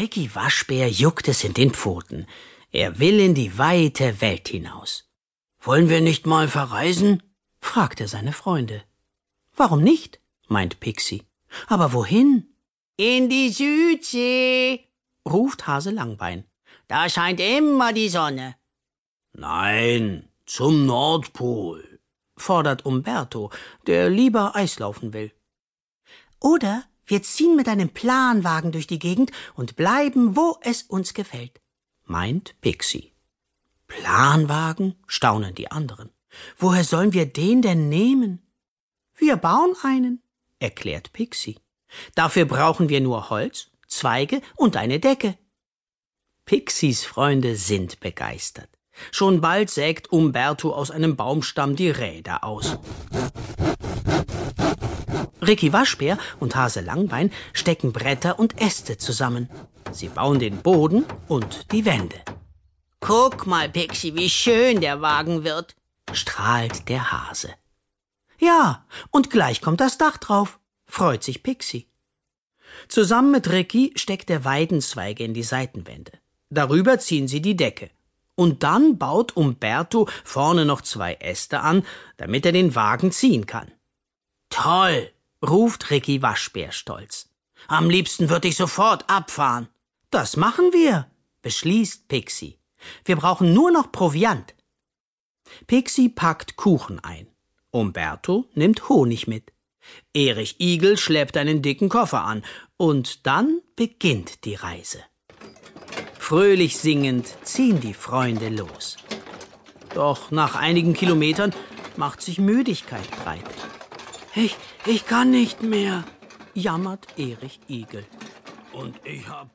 Ricky Waschbär juckt es in den Pfoten. Er will in die weite Welt hinaus. Wollen wir nicht mal verreisen? fragte seine Freunde. Warum nicht? meint Pixie. Aber wohin? In die Südsee, ruft Hase Langbein. Da scheint immer die Sonne. Nein, zum Nordpol, fordert Umberto, der lieber Eislaufen will. Oder wir ziehen mit einem Planwagen durch die Gegend und bleiben, wo es uns gefällt, meint Pixie. Planwagen? staunen die anderen. Woher sollen wir den denn nehmen? Wir bauen einen, erklärt Pixie. Dafür brauchen wir nur Holz, Zweige und eine Decke. Pixies Freunde sind begeistert. Schon bald sägt Umberto aus einem Baumstamm die Räder aus. Ricky Waschbär und Hase Langbein stecken Bretter und Äste zusammen. Sie bauen den Boden und die Wände. Guck mal, Pixie, wie schön der Wagen wird, strahlt der Hase. Ja, und gleich kommt das Dach drauf, freut sich Pixie. Zusammen mit Ricky steckt er Weidenzweige in die Seitenwände. Darüber ziehen sie die Decke. Und dann baut Umberto vorne noch zwei Äste an, damit er den Wagen ziehen kann. Toll, ruft Ricky Waschbär stolz. Am liebsten würde ich sofort abfahren. Das machen wir, beschließt Pixie. Wir brauchen nur noch Proviant. Pixie packt Kuchen ein. Umberto nimmt Honig mit. Erich Igel schleppt einen dicken Koffer an. Und dann beginnt die Reise. Fröhlich singend ziehen die Freunde los. Doch nach einigen Kilometern macht sich Müdigkeit breit. Ich, ich kann nicht mehr, jammert Erich Igel. Und ich hab